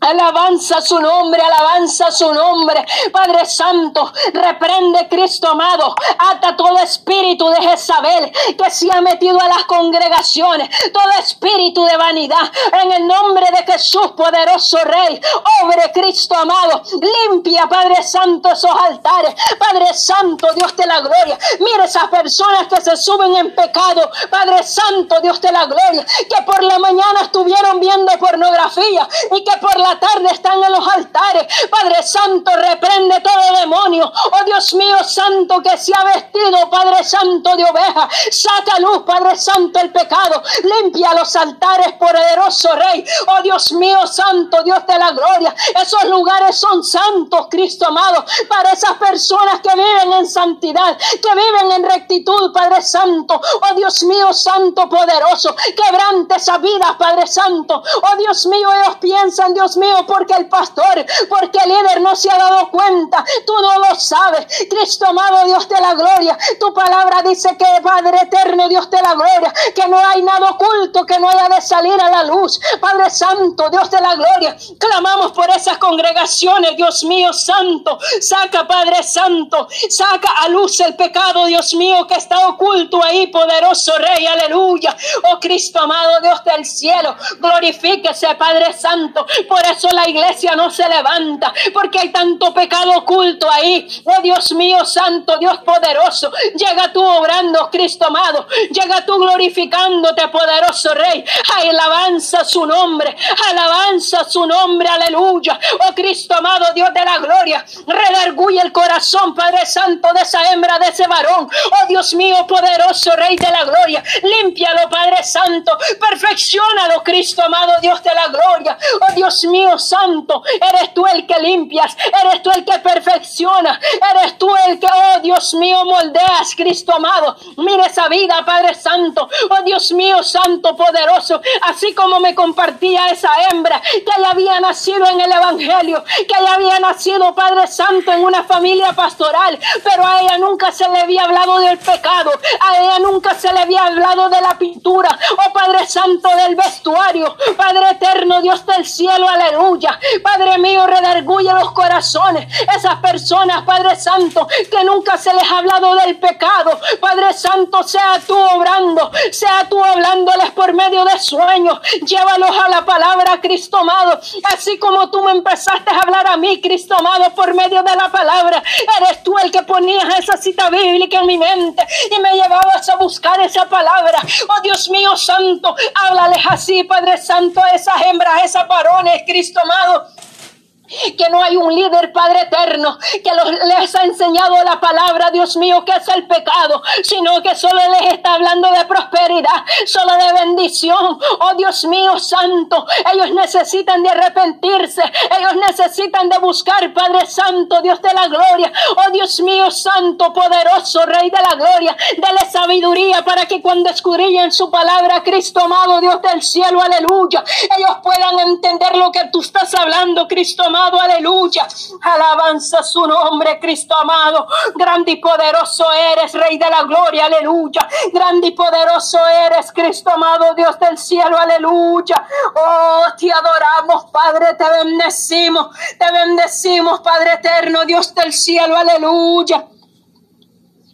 Alabanza su nombre, alabanza su nombre. Padre Santo, reprende Cristo amado. Ata todo espíritu de Jezabel que se ha metido a las congregaciones. Todo espíritu de vanidad. En el nombre de Jesús, poderoso Rey. Obre Cristo amado. Limpia, Padre Santo, esos altares. Padre Santo, Dios de la gloria. Mira esas personas que se suben en pecado. Padre Santo, Dios de la gloria. Que por la mañana estuvieron viendo pornografía y que por la tarde están en los altares. Padre Santo, reprende todo demonio. Oh Dios mío Santo, que se ha vestido, Padre Santo, de oveja. Saca luz, Padre Santo, el pecado. Limpia los altares, poderoso Rey. Oh Dios mío Santo, Dios de la gloria. Esos lugares son santos, Cristo amado, para esas personas que viven en santidad, que viven en rectitud, Padre Santo. Oh Dios mío Santo, poderoso. Quebrante esa vida, Padre Santo. Oh Dios mío, ellos piensan, Dios mío, porque el pastor, porque el líder no se ha dado cuenta. Tú no lo sabes. Cristo amado, Dios de la gloria. Tu palabra dice que Padre eterno, Dios de la gloria, que no hay nada oculto que no haya de salir a la luz. Padre Santo, Dios de la gloria, clamamos por esas congregaciones, Dios mío Santo. Saca, Padre Santo, saca a luz el pecado, Dios mío, que está oculto ahí, poderoso Rey, aleluya. Oh Cristo amado, Dios del cielo, glorifíquese, Padre Santo. Por eso la iglesia no se levanta, porque hay tanto pecado oculto ahí. Oh Dios mío Santo, Dios poderoso, llega tú obrando, Cristo amado, llega tú glorificándote, poderoso Rey. Alabanza su nombre, alabanza su nombre, aleluya. Oh Cristo amado, Dios de la gloria, redarguye el corazón, Padre Santo, de esa hembra, de ese varón. Oh Dios mío, poderoso Rey de la gloria, límpialo, Padre Santo, perfeccionalo, Cristo amado, Dios de la gloria. Oh Dios mío, Santo, eres tú el que limpias, eres tú el que perfecciona, eres tú el que, oh Dios mío, moldeas, Cristo amado. Mire esa vida, Padre Santo, oh Dios mío, Santo, poderoso, así como me compartía esa hembra que ya había nacido en el Evangelio, que ya había nacido, Padre Santo, en una familia pastoral, pero a ella nunca se le había hablado del pecado, a ella nunca se le había hablado de la pintura, oh Padre Santo del vestuario, Padre eterno, Dios del cielo, aleluya, Padre mío, redarguye los corazones, esas personas, Padre Santo, que nunca se les ha hablado del pecado, Padre Santo, sea tú obrando, sea tú hablándoles por medio de sueños, llévalos a la palabra, Cristo amado, así como tú me empezaste a hablar a mí, Cristo amado, por medio de la palabra, eres tú el que ponías esa cita bíblica en mi mente y me llevabas a buscar esa palabra, oh Dios mío santo, háblales así, Padre Santo, a esas hembras, a esas varones, Cristo amado que no hay un líder, Padre eterno, que les ha enseñado la palabra, Dios mío, que es el pecado, sino que solo les está hablando de prosperidad, solo de bendición. Oh Dios mío, santo, ellos necesitan de arrepentirse, ellos necesitan de buscar, Padre Santo, Dios de la gloria. Oh Dios mío, santo, poderoso, Rey de la gloria, dale sabiduría para que cuando escudrillen su palabra, Cristo amado, Dios del cielo, aleluya, ellos puedan entender lo que tú estás hablando, Cristo amado aleluya. Alabanza su nombre, Cristo amado. Grande y poderoso eres, Rey de la gloria, aleluya. Grande y poderoso eres, Cristo amado, Dios del cielo, aleluya. Oh, te adoramos, Padre, te bendecimos, te bendecimos, Padre eterno, Dios del cielo, aleluya.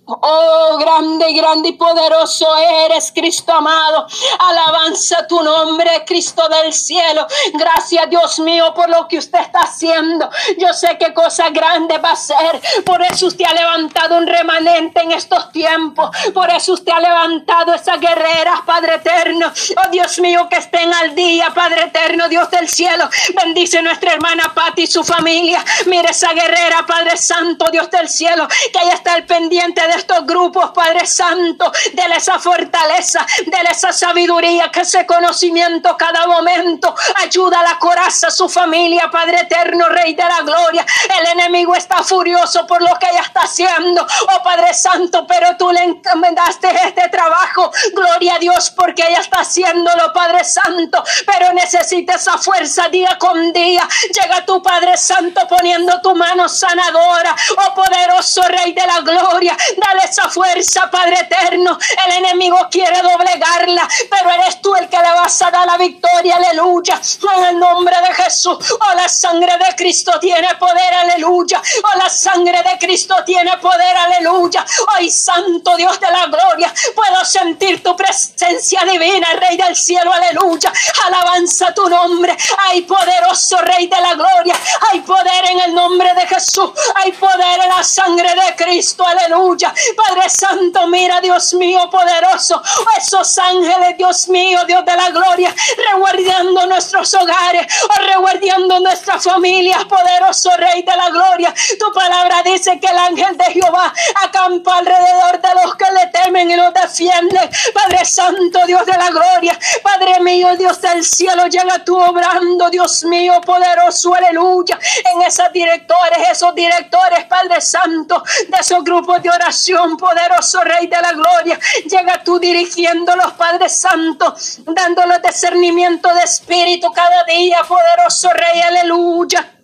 Oh, grande, grande y poderoso eres, Cristo amado. Alabanza tu nombre, Cristo del cielo. Gracias, Dios mío, por lo que usted está haciendo. Yo sé qué cosa grande va a ser. Por eso usted ha levantado un remanente en estos tiempos. Por eso usted ha levantado esas guerreras, Padre eterno. Oh, Dios mío, que estén al día, Padre eterno, Dios del cielo. Bendice nuestra hermana Patti y su familia. Mire esa guerrera, Padre Santo, Dios del cielo, que ella está al pendiente de estos grupos, Padre Santo, dele esa fortaleza, dele esa sabiduría, que ese conocimiento cada momento ayuda a la coraza, a su familia, Padre eterno, Rey de la gloria. El enemigo está furioso por lo que ella está haciendo, oh Padre Santo, pero tú le encomendaste este trabajo, gloria a Dios, porque ella está haciéndolo, Padre Santo, pero necesita esa fuerza día con día. Llega tu Padre Santo poniendo tu mano sanadora, oh poderoso Rey de la gloria, esa fuerza, Padre eterno. El enemigo quiere doblegarla, pero eres tú el que le vas a dar la victoria, aleluya. En el nombre de Jesús, oh la sangre de Cristo tiene poder, aleluya. Oh la sangre de Cristo tiene poder, aleluya. Hoy, Santo Dios de la gloria, puedo sentir tu presencia divina, Rey del cielo, aleluya. Alabanza tu nombre, hay poderoso Rey de la gloria, hay poder en el nombre de Jesús, hay poder en la sangre de Cristo, aleluya. Padre Santo, mira, Dios mío, poderoso, esos ángeles, Dios mío, Dios de la gloria, reguardiando nuestros hogares, o nuestras familias, poderoso Rey de la gloria. Tu palabra dice que el ángel de Jehová acampa alrededor de los que le temen y los defienden. Padre Santo, Dios de la gloria, Padre mío, Dios del cielo, llega tú obrando, Dios mío, poderoso, aleluya, en esos directores, esos directores, Padre Santo, de esos grupos de oración, poderoso Rey de la gloria, llega tú dirigiéndolos, Padre Santo, dándoles discernimiento de espíritu cada día, poderoso Rey, aleluya.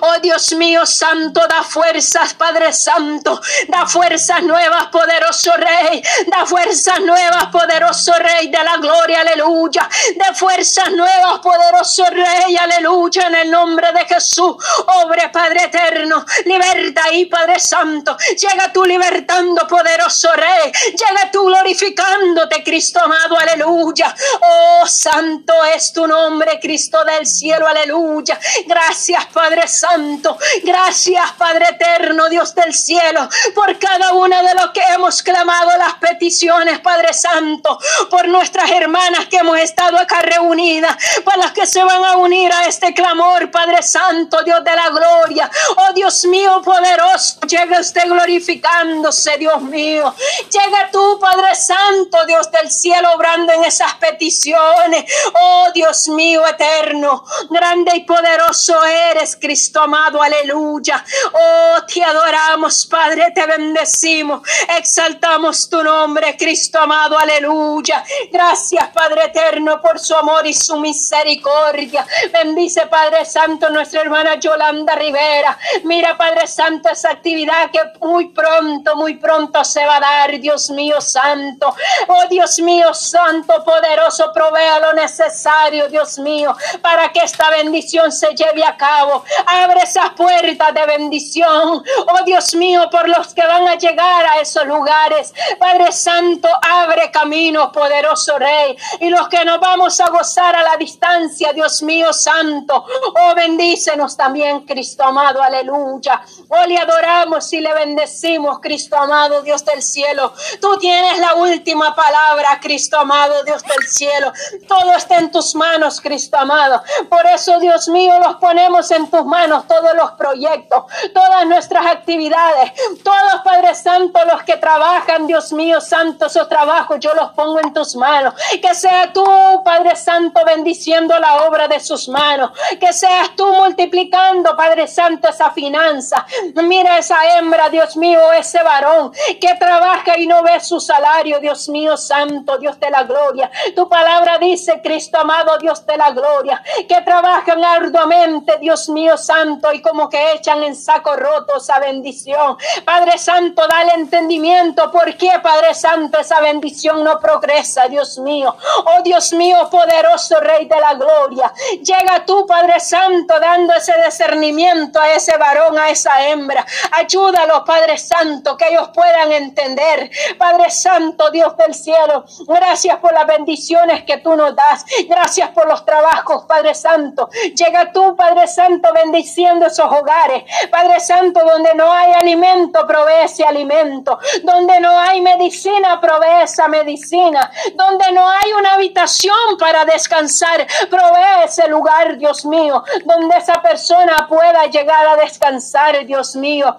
Oh Dios mío santo, da fuerzas, Padre Santo, da fuerzas nuevas, poderoso Rey, da fuerzas nuevas, poderoso Rey de la gloria, aleluya, de fuerzas nuevas, poderoso Rey, aleluya, en el nombre de Jesús, obre Padre eterno, liberta ahí, Padre Santo, llega tú libertando, poderoso Rey, llega tú glorificándote, Cristo amado, aleluya, oh santo es tu nombre, Cristo del cielo, aleluya, gracias, Padre Padre Santo. Gracias, Padre Eterno, Dios del cielo, por cada una de los que hemos clamado las peticiones, Padre Santo, por nuestras hermanas que hemos estado acá reunidas, para las que se van a unir a este clamor, Padre Santo, Dios de la gloria. Oh Dios mío poderoso, llega usted glorificándose, Dios mío. Llega tú, Padre Santo, Dios del cielo, obrando en esas peticiones. Oh Dios mío eterno, grande y poderoso eres, Cristo amado, aleluya. Oh, te adoramos, Padre, te bendecimos, exaltamos tu nombre, Cristo amado, aleluya. Gracias, Padre eterno, por su amor y su misericordia. Bendice, Padre Santo, nuestra hermana Yolanda Rivera. Mira, Padre Santo, esa actividad que muy pronto, muy pronto se va a dar, Dios mío santo. Oh, Dios mío santo, poderoso, provea lo necesario, Dios mío, para que esta bendición se lleve a cabo. Abre esas puertas de bendición. Oh Dios mío, por los que van a llegar a esos lugares. Padre Santo, abre caminos, poderoso Rey. Y los que nos vamos a gozar a la distancia, Dios mío Santo. Oh, bendícenos también, Cristo amado. Aleluya. Oh, le adoramos y le bendecimos, Cristo amado, Dios del cielo. Tú tienes la última palabra, Cristo amado, Dios del cielo. Todo está en tus manos, Cristo amado. Por eso, Dios mío, los ponemos en tus manos todos los proyectos, todas nuestras actividades, todos, Padre Santo, los que trabajan, Dios mío, Santo, esos trabajos yo los pongo en tus manos. Que sea tú, Padre Santo, bendiciendo la obra de sus manos. Que seas tú multiplicando, Padre Santo, esa finanza. Mira esa hembra, Dios mío, ese varón que trabaja y no ve su salario, Dios mío, Santo, Dios de la gloria. Tu palabra dice, Cristo amado, Dios de la gloria, que trabajan arduamente, Dios mío, Santo, y como que echan en saco roto esa bendición. Padre Santo, dale entendimiento. ¿Por qué, Padre Santo, esa bendición no progresa, Dios mío? Oh Dios mío, poderoso Rey de la gloria. Llega tú, Padre Santo, dando ese discernimiento a ese varón, a esa hembra. Ayúdalo, Padre Santo, que ellos puedan entender. Padre Santo, Dios del cielo, gracias por las bendiciones que tú nos das. Gracias por los trabajos, Padre Santo. Llega tú, Padre Santo, bendiciendo esos hogares. Padre Santo, donde no hay alimento, provee ese alimento. Donde no hay medicina, provee esa medicina. Donde no hay una habitación para descansar, provee ese lugar, Dios mío. Donde esa persona pueda llegar a descansar, Dios mío.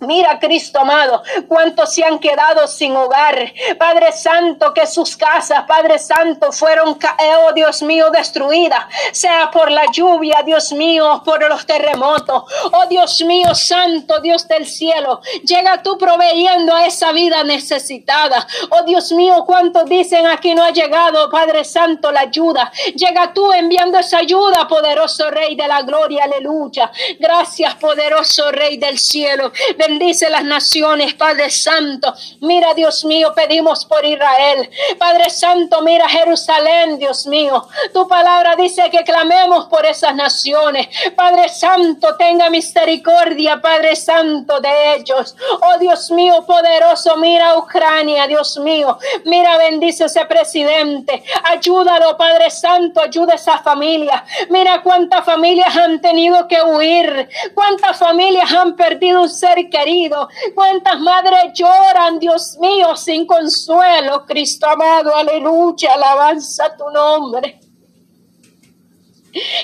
Mira, Cristo amado, cuántos se han quedado sin hogar. Padre Santo, que sus casas, Padre Santo, fueron, oh Dios mío, destruidas, sea por la lluvia, Dios mío, por los terremotos. Oh Dios mío, Santo, Dios del cielo, llega tú proveyendo a esa vida necesitada. Oh Dios mío, cuántos dicen aquí no ha llegado, Padre Santo, la ayuda. Llega tú enviando esa ayuda, poderoso Rey de la gloria, aleluya. Gracias, poderoso Rey del cielo. Bendice las naciones, Padre Santo. Mira, Dios mío, pedimos por Israel. Padre Santo, mira Jerusalén, Dios mío. Tu palabra dice que clamemos por esas naciones. Padre Santo, tenga misericordia, Padre Santo, de ellos. Oh Dios mío, poderoso, mira Ucrania, Dios mío. Mira, bendice ese presidente. Ayúdalo, Padre Santo, ayuda a esa familia. Mira cuántas familias han tenido que huir. Cuántas familias han perdido un ser querido. Cuántas madres lloran, Dios mío, sin consuelo. Cristo amado, aleluya, alabanza tu nombre.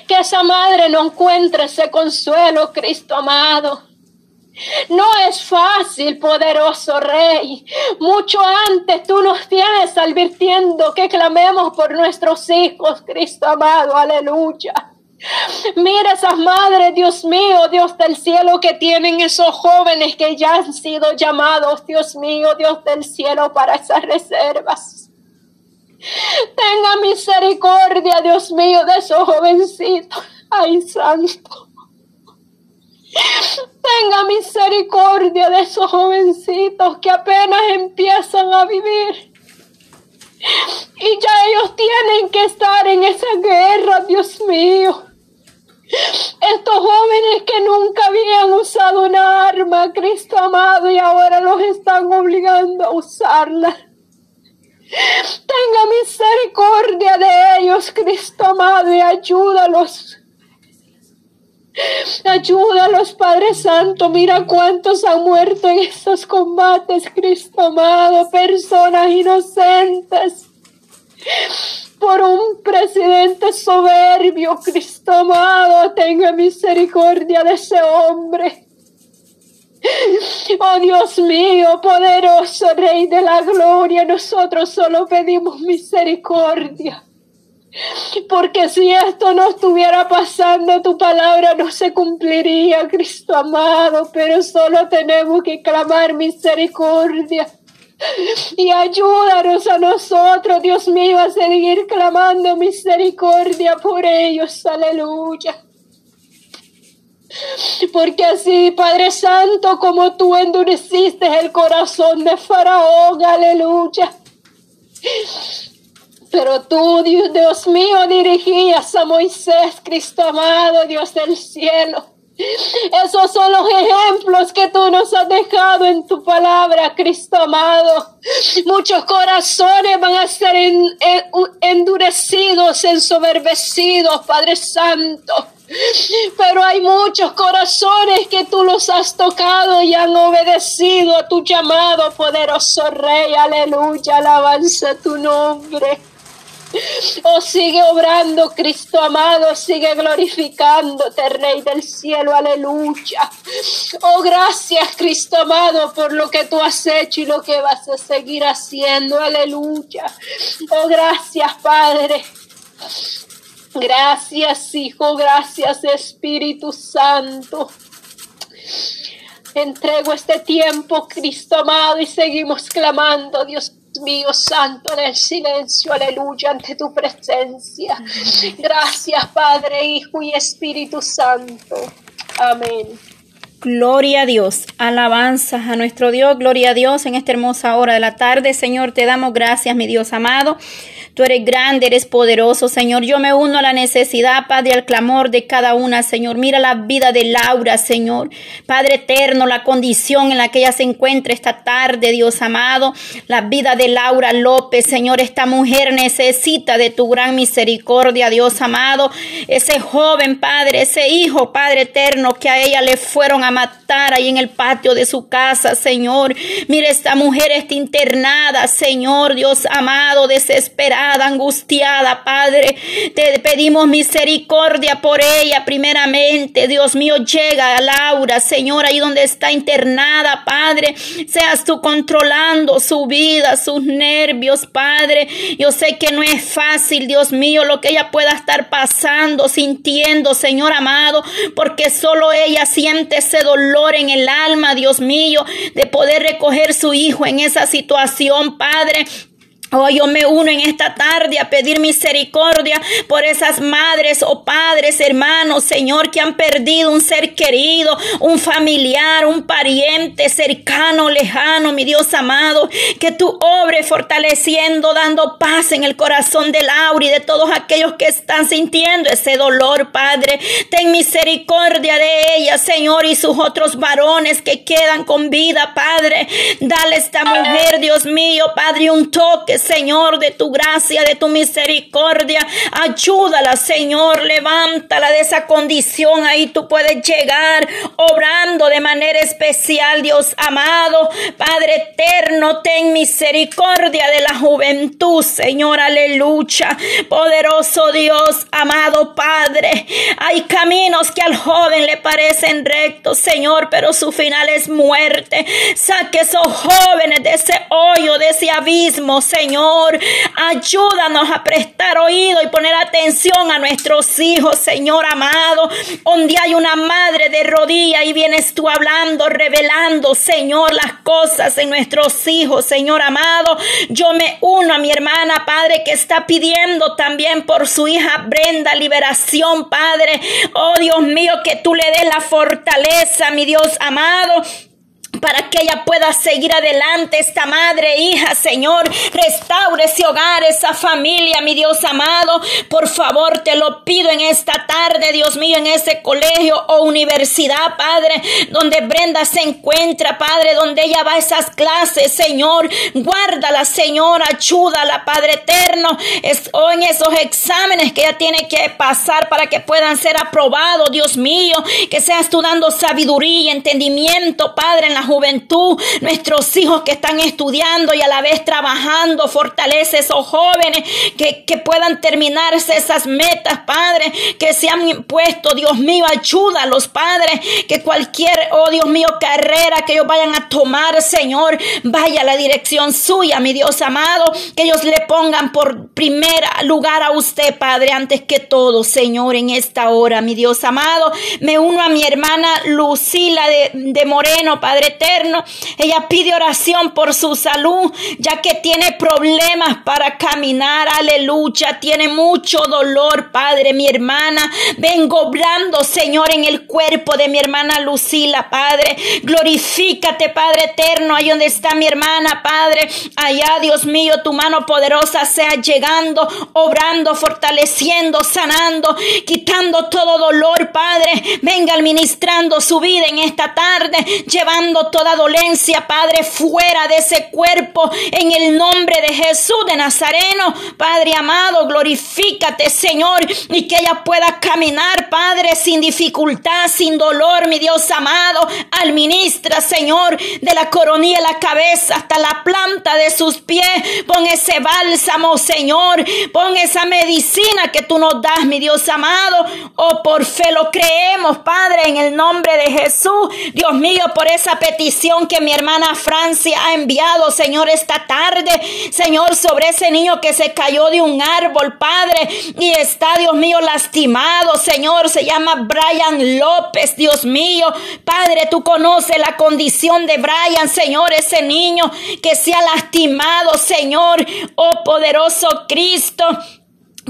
Que esa madre no encuentre ese consuelo, Cristo amado. No es fácil, poderoso Rey. Mucho antes tú nos tienes advirtiendo que clamemos por nuestros hijos, Cristo amado, aleluya. Mira esas madres, Dios mío, Dios del cielo, que tienen esos jóvenes que ya han sido llamados, Dios mío, Dios del cielo, para esas reservas. Tenga misericordia, Dios mío, de esos jovencitos. Ay, santo. Tenga misericordia de esos jovencitos que apenas empiezan a vivir. Y ya ellos tienen que estar en esa guerra, Dios mío. Estos jóvenes que nunca habían usado una arma, Cristo amado, y ahora los están obligando a usarla. Tenga misericordia de ellos, Cristo amado, y ayúdalos. Ayúdalos, Padre Santo. Mira cuántos han muerto en estos combates, Cristo amado. Personas inocentes por un presidente soberbio, Cristo amado, tenga misericordia de ese hombre. Oh Dios mío, poderoso Rey de la Gloria, nosotros solo pedimos misericordia. Porque si esto no estuviera pasando, tu palabra no se cumpliría, Cristo amado, pero solo tenemos que clamar misericordia. Y ayúdanos a nosotros, Dios mío, a seguir clamando misericordia por ellos. Aleluya. Porque así, Padre Santo, como tú endureciste el corazón de Faraón, aleluya. Pero tú, Dios, Dios mío, dirigías a Moisés, Cristo amado, Dios del cielo. Esos son los ejemplos que tú nos has dejado en tu palabra, Cristo amado. Muchos corazones van a ser endurecidos, ensoberbecidos, Padre Santo. Pero hay muchos corazones que tú los has tocado y han obedecido a tu llamado, poderoso Rey. Aleluya, alabanza tu nombre. Oh, sigue obrando, Cristo amado, sigue glorificándote, Rey del cielo, aleluya. Oh, gracias, Cristo amado, por lo que tú has hecho y lo que vas a seguir haciendo, aleluya. Oh, gracias, Padre. Gracias, Hijo, gracias, Espíritu Santo. Entrego este tiempo, Cristo amado, y seguimos clamando, Dios mío santo, en el silencio, aleluya, ante tu presencia. Gracias, Padre, Hijo y Espíritu Santo. Amén. Gloria a Dios, alabanzas a nuestro Dios, gloria a Dios en esta hermosa hora de la tarde. Señor, te damos gracias, mi Dios amado. Tú eres grande, eres poderoso, Señor. Yo me uno a la necesidad, Padre, al clamor de cada una, Señor. Mira la vida de Laura, Señor. Padre eterno, la condición en la que ella se encuentra esta tarde, Dios amado. La vida de Laura López, Señor. Esta mujer necesita de tu gran misericordia, Dios amado. Ese joven, Padre, ese hijo, Padre eterno, que a ella le fueron a matar ahí en el patio de su casa, Señor. Mira, esta mujer está internada, Señor, Dios amado, desesperada angustiada, Padre. Te pedimos misericordia por ella primeramente. Dios mío, llega a Laura, Señor, ahí donde está internada, Padre. Seas tú controlando su vida, sus nervios, Padre. Yo sé que no es fácil, Dios mío, lo que ella pueda estar pasando, sintiendo, Señor amado, porque solo ella siente ese dolor en el alma, Dios mío, de poder recoger su hijo en esa situación, Padre. Oh, yo me uno en esta tarde a pedir misericordia por esas madres o padres, hermanos, Señor, que han perdido un ser querido, un familiar, un pariente cercano, lejano, mi Dios amado. Que tú obres fortaleciendo, dando paz en el corazón de Laura y de todos aquellos que están sintiendo ese dolor, Padre. Ten misericordia de ella, Señor, y sus otros varones que quedan con vida, Padre. Dale esta mujer, Dios mío, Padre, un toque Señor, de tu gracia, de tu misericordia. Ayúdala, Señor, levántala de esa condición. Ahí tú puedes llegar obrando de manera especial, Dios amado. Padre eterno, ten misericordia de la juventud, Señor, aleluya. Poderoso Dios, amado Padre. Hay caminos que al joven le parecen rectos, Señor, pero su final es muerte. Saque esos jóvenes de ese hoyo, de ese abismo, Señor. Señor. Ayúdanos a prestar oído y poner atención a nuestros hijos, Señor amado. Donde hay una madre de rodillas y vienes tú hablando, revelando, Señor, las cosas en nuestros hijos, Señor amado. Yo me uno a mi hermana, Padre, que está pidiendo también por su hija Brenda liberación, Padre. Oh Dios mío, que tú le des la fortaleza, mi Dios amado para que ella pueda seguir adelante, esta madre, hija, Señor, restaure ese hogar, esa familia, mi Dios amado, por favor, te lo pido en esta tarde, Dios mío, en ese colegio o universidad, Padre, donde Brenda se encuentra, Padre, donde ella va a esas clases, Señor, guárdala, Señor, ayúdala, Padre eterno, es, o en esos exámenes que ella tiene que pasar para que puedan ser aprobados, Dios mío, que seas tú dando sabiduría y entendimiento, Padre, en la juventud, nuestros hijos que están estudiando y a la vez trabajando, fortalece esos jóvenes que, que puedan terminarse esas metas, Padre, que se han impuesto, Dios mío, ayúdalos, Padre, que cualquier, oh Dios mío, carrera que ellos vayan a tomar, Señor, vaya a la dirección suya, mi Dios amado, que ellos le pongan por primer lugar a usted, Padre, antes que todo, Señor, en esta hora, mi Dios amado, me uno a mi hermana Lucila de, de Moreno, Padre eterno. Ella pide oración por su salud, ya que tiene problemas para caminar. Aleluya. Tiene mucho dolor, Padre. Mi hermana, vengo obrando, Señor, en el cuerpo de mi hermana Lucila, Padre. Glorifícate, Padre eterno, ahí donde está mi hermana, Padre. Allá, Dios mío, tu mano poderosa sea llegando, obrando, fortaleciendo, sanando, quitando todo dolor, Padre. Venga administrando su vida en esta tarde, llevando toda dolencia, Padre, fuera de ese cuerpo en el nombre de Jesús de Nazareno. Padre amado, glorifícate, Señor, y que ella pueda caminar, Padre, sin dificultad, sin dolor, mi Dios amado. Administra, Señor, de la coronilla de la cabeza hasta la planta de sus pies. Pon ese bálsamo, Señor. Pon esa medicina que tú nos das, mi Dios amado. Oh, por fe lo creemos, Padre, en el nombre de Jesús. Dios mío, por esa que mi hermana Francia ha enviado, Señor, esta tarde. Señor, sobre ese niño que se cayó de un árbol, Padre, y está, Dios mío, lastimado, Señor. Se llama Brian López, Dios mío. Padre, tú conoces la condición de Brian, Señor, ese niño que se ha lastimado, Señor. Oh poderoso Cristo.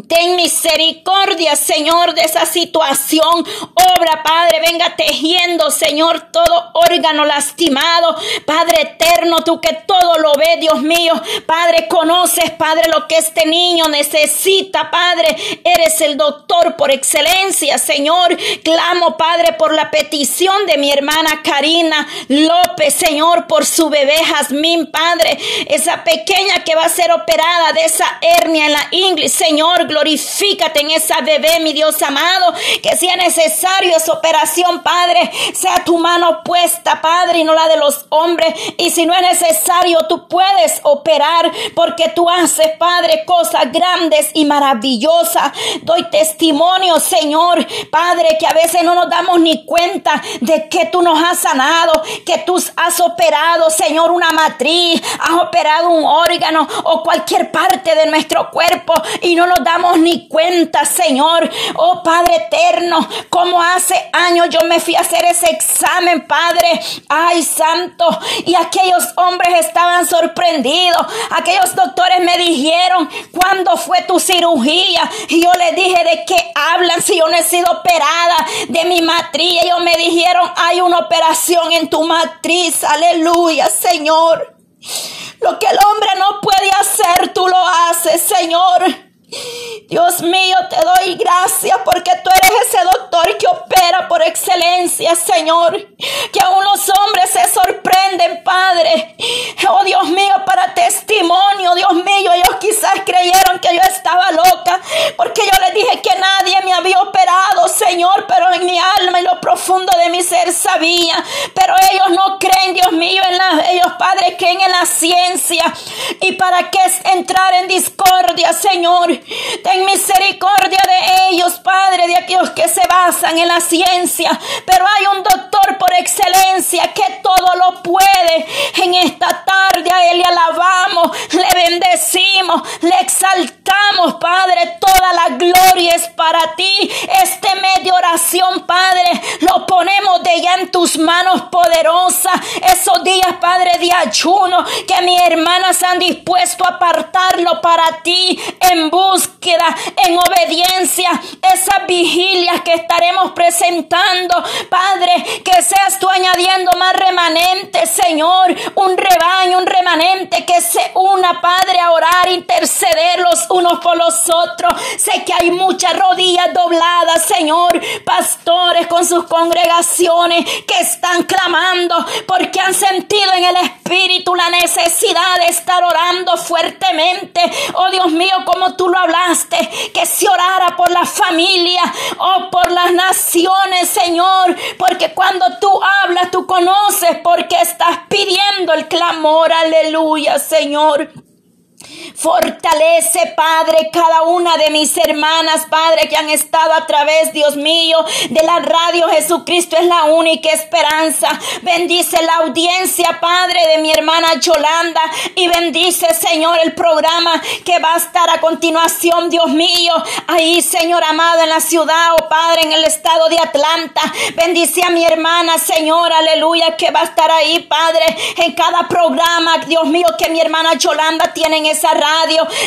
Ten misericordia, Señor, de esa situación. Obra, Padre, venga tejiendo, Señor, todo órgano lastimado. Padre eterno, tú que todo lo ves, Dios mío. Padre, conoces, Padre, lo que este niño necesita, Padre. Eres el doctor por excelencia, Señor. Clamo, Padre, por la petición de mi hermana Karina López, Señor, por su bebé Jazmín, Padre. Esa pequeña que va a ser operada de esa hernia en la ingle, Señor glorifícate en esa bebé, mi Dios amado, que sea necesario esa operación, Padre, sea tu mano puesta, Padre, y no la de los hombres. Y si no es necesario, tú puedes operar, porque tú haces, Padre, cosas grandes y maravillosas. Doy testimonio, Señor, Padre, que a veces no nos damos ni cuenta de que tú nos has sanado, que tú has operado, Señor, una matriz, has operado un órgano o cualquier parte de nuestro cuerpo y no nos damos ni cuenta, Señor. Oh Padre eterno, como hace años yo me fui a hacer ese examen, Padre. Ay, santo. Y aquellos hombres estaban sorprendidos. Aquellos doctores me dijeron, ¿cuándo fue tu cirugía? Y yo les dije, ¿de qué hablan si yo no he sido operada de mi matriz? Ellos me dijeron, hay una operación en tu matriz. Aleluya, Señor. Lo que el hombre no puede hacer, tú lo haces, Señor. Dios mío, te doy gracias porque tú eres ese doctor que opera por excelencia, Señor. Que aún los hombres se sorprenden, Padre. Oh Dios mío, para testimonio, Dios mío, ellos quizás creyeron que yo estaba loca porque yo les dije que nadie me había operado, Señor, pero en mi alma y lo profundo de mi ser sabía. Pero ellos no creen, Dios mío, en la, ellos, Padre, creen en la ciencia. ¿Y para qué entrar en discordia, Señor? Ten misericordia de ellos, Padre, de aquellos que se basan en la ciencia. Pero hay un doctor por excelencia que todo lo puede. En esta tarde a Él le alabamos, le bendecimos, le exaltamos, Padre. Toda la gloria es para ti. Este medio oración, Padre, lo ponemos de ya en tus manos poderosas. Esos días, Padre, de ayuno que mis hermanas han dispuesto a apartarlo para ti en búsqueda, en obediencia, esas vigilias que estaremos presentando, Padre, que seas tú añadiendo más remanente, Señor, un rebaño, un remanente que se una, Padre, a orar, interceder los unos por los otros. Sé que hay muchas rodillas dobladas, Señor, pastores con sus congregaciones que están clamando porque han sentido en el Espíritu la necesidad de estar orando fuertemente. Oh Dios mío, como tú lo hablaste, que se orara por la familia oh, por las naciones, Señor, porque cuando tú hablas, tú conoces porque estás pidiendo el clamor, aleluya, Señor. Fortalece, Padre, cada una de mis hermanas, Padre, que han estado a través, Dios mío, de la radio. Jesucristo es la única esperanza. Bendice la audiencia, Padre, de mi hermana Yolanda. Y bendice, Señor, el programa que va a estar a continuación, Dios mío. Ahí, Señor amado, en la ciudad, oh Padre, en el estado de Atlanta. Bendice a mi hermana, Señor, aleluya, que va a estar ahí, Padre, en cada programa, Dios mío, que mi hermana Yolanda tiene en esa radio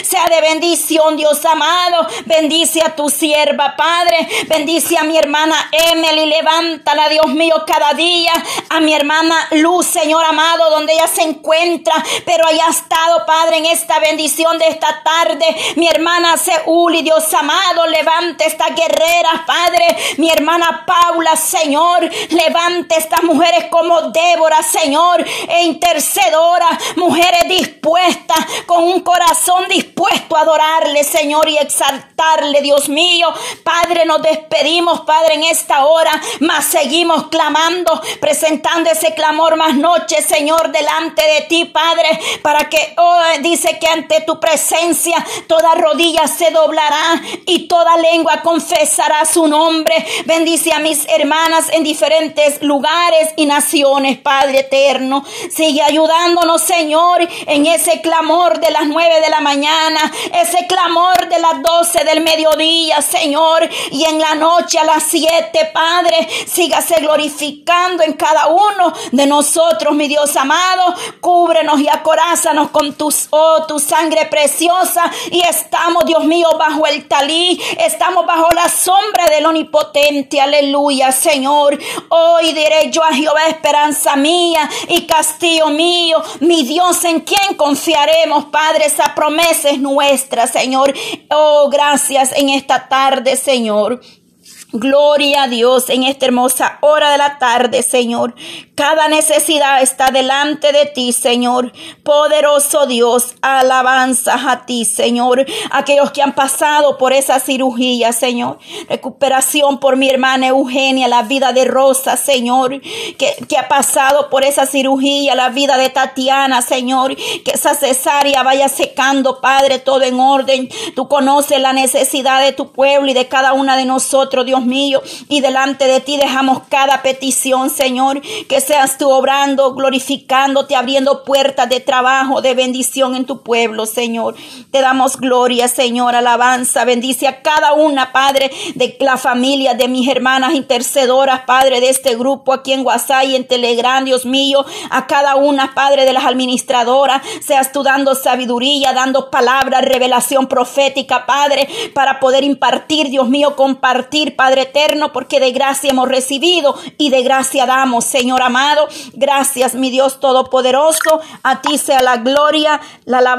sea de bendición, Dios amado. Bendice a tu sierva, Padre. Bendice a mi hermana Emily. Levántala, Dios mío, cada día. A mi hermana Luz, Señor amado, donde ella se encuentra. Pero haya estado, Padre, en esta bendición de esta tarde. Mi hermana Seúl y Dios amado, levante esta guerrera, Padre. Mi hermana Paula, Señor, levante estas mujeres como Débora, Señor, e intercedora, mujeres dispuestas con un corazón dispuesto a adorarle, Señor, y exaltarle, Dios mío. Padre, nos despedimos, Padre, en esta hora, mas seguimos clamando, presentando ese clamor más noche, Señor, delante de ti, Padre, para que oh, dice que ante tu presencia toda rodilla se doblará y toda lengua confesará su nombre. Bendice a mis hermanas en diferentes lugares y naciones, Padre eterno. Sigue ayudándonos, Señor, en ese clamor de las nueve de la mañana, ese clamor de las doce del mediodía, Señor, y en la noche a las siete, Padre, sígase glorificando en cada uno de nosotros, mi Dios amado, cúbrenos y acorázanos con tus, oh, tu sangre preciosa, y estamos, Dios mío, bajo el talí, estamos bajo la sombra del omnipotente, aleluya, Señor, hoy diré yo a Jehová, esperanza mía y castillo mío, mi Dios en quien confiaremos, Padre, esa promesa es nuestra, Señor. Oh, gracias en esta tarde, Señor. Gloria a Dios en esta hermosa hora de la tarde, Señor. Cada necesidad está delante de ti, Señor. Poderoso Dios, alabanzas a ti, Señor. Aquellos que han pasado por esa cirugía, Señor. Recuperación por mi hermana Eugenia, la vida de Rosa, Señor. Que, que ha pasado por esa cirugía, la vida de Tatiana, Señor. Que esa cesárea vaya secando, Padre, todo en orden. Tú conoces la necesidad de tu pueblo y de cada una de nosotros, Dios Dios mío, y delante de ti dejamos cada petición, Señor, que seas tú obrando, glorificándote, abriendo puertas de trabajo, de bendición en tu pueblo, Señor. Te damos gloria, Señor, alabanza, bendice a cada una, Padre, de la familia, de mis hermanas intercedoras, Padre, de este grupo aquí en WhatsApp y en Telegram, Dios mío, a cada una, Padre, de las administradoras, seas tú dando sabiduría, dando palabras, revelación profética, Padre, para poder impartir, Dios mío, compartir, Eterno, porque de gracia hemos recibido y de gracia damos, Señor amado. Gracias, mi Dios Todopoderoso. A ti sea la gloria, la alabanza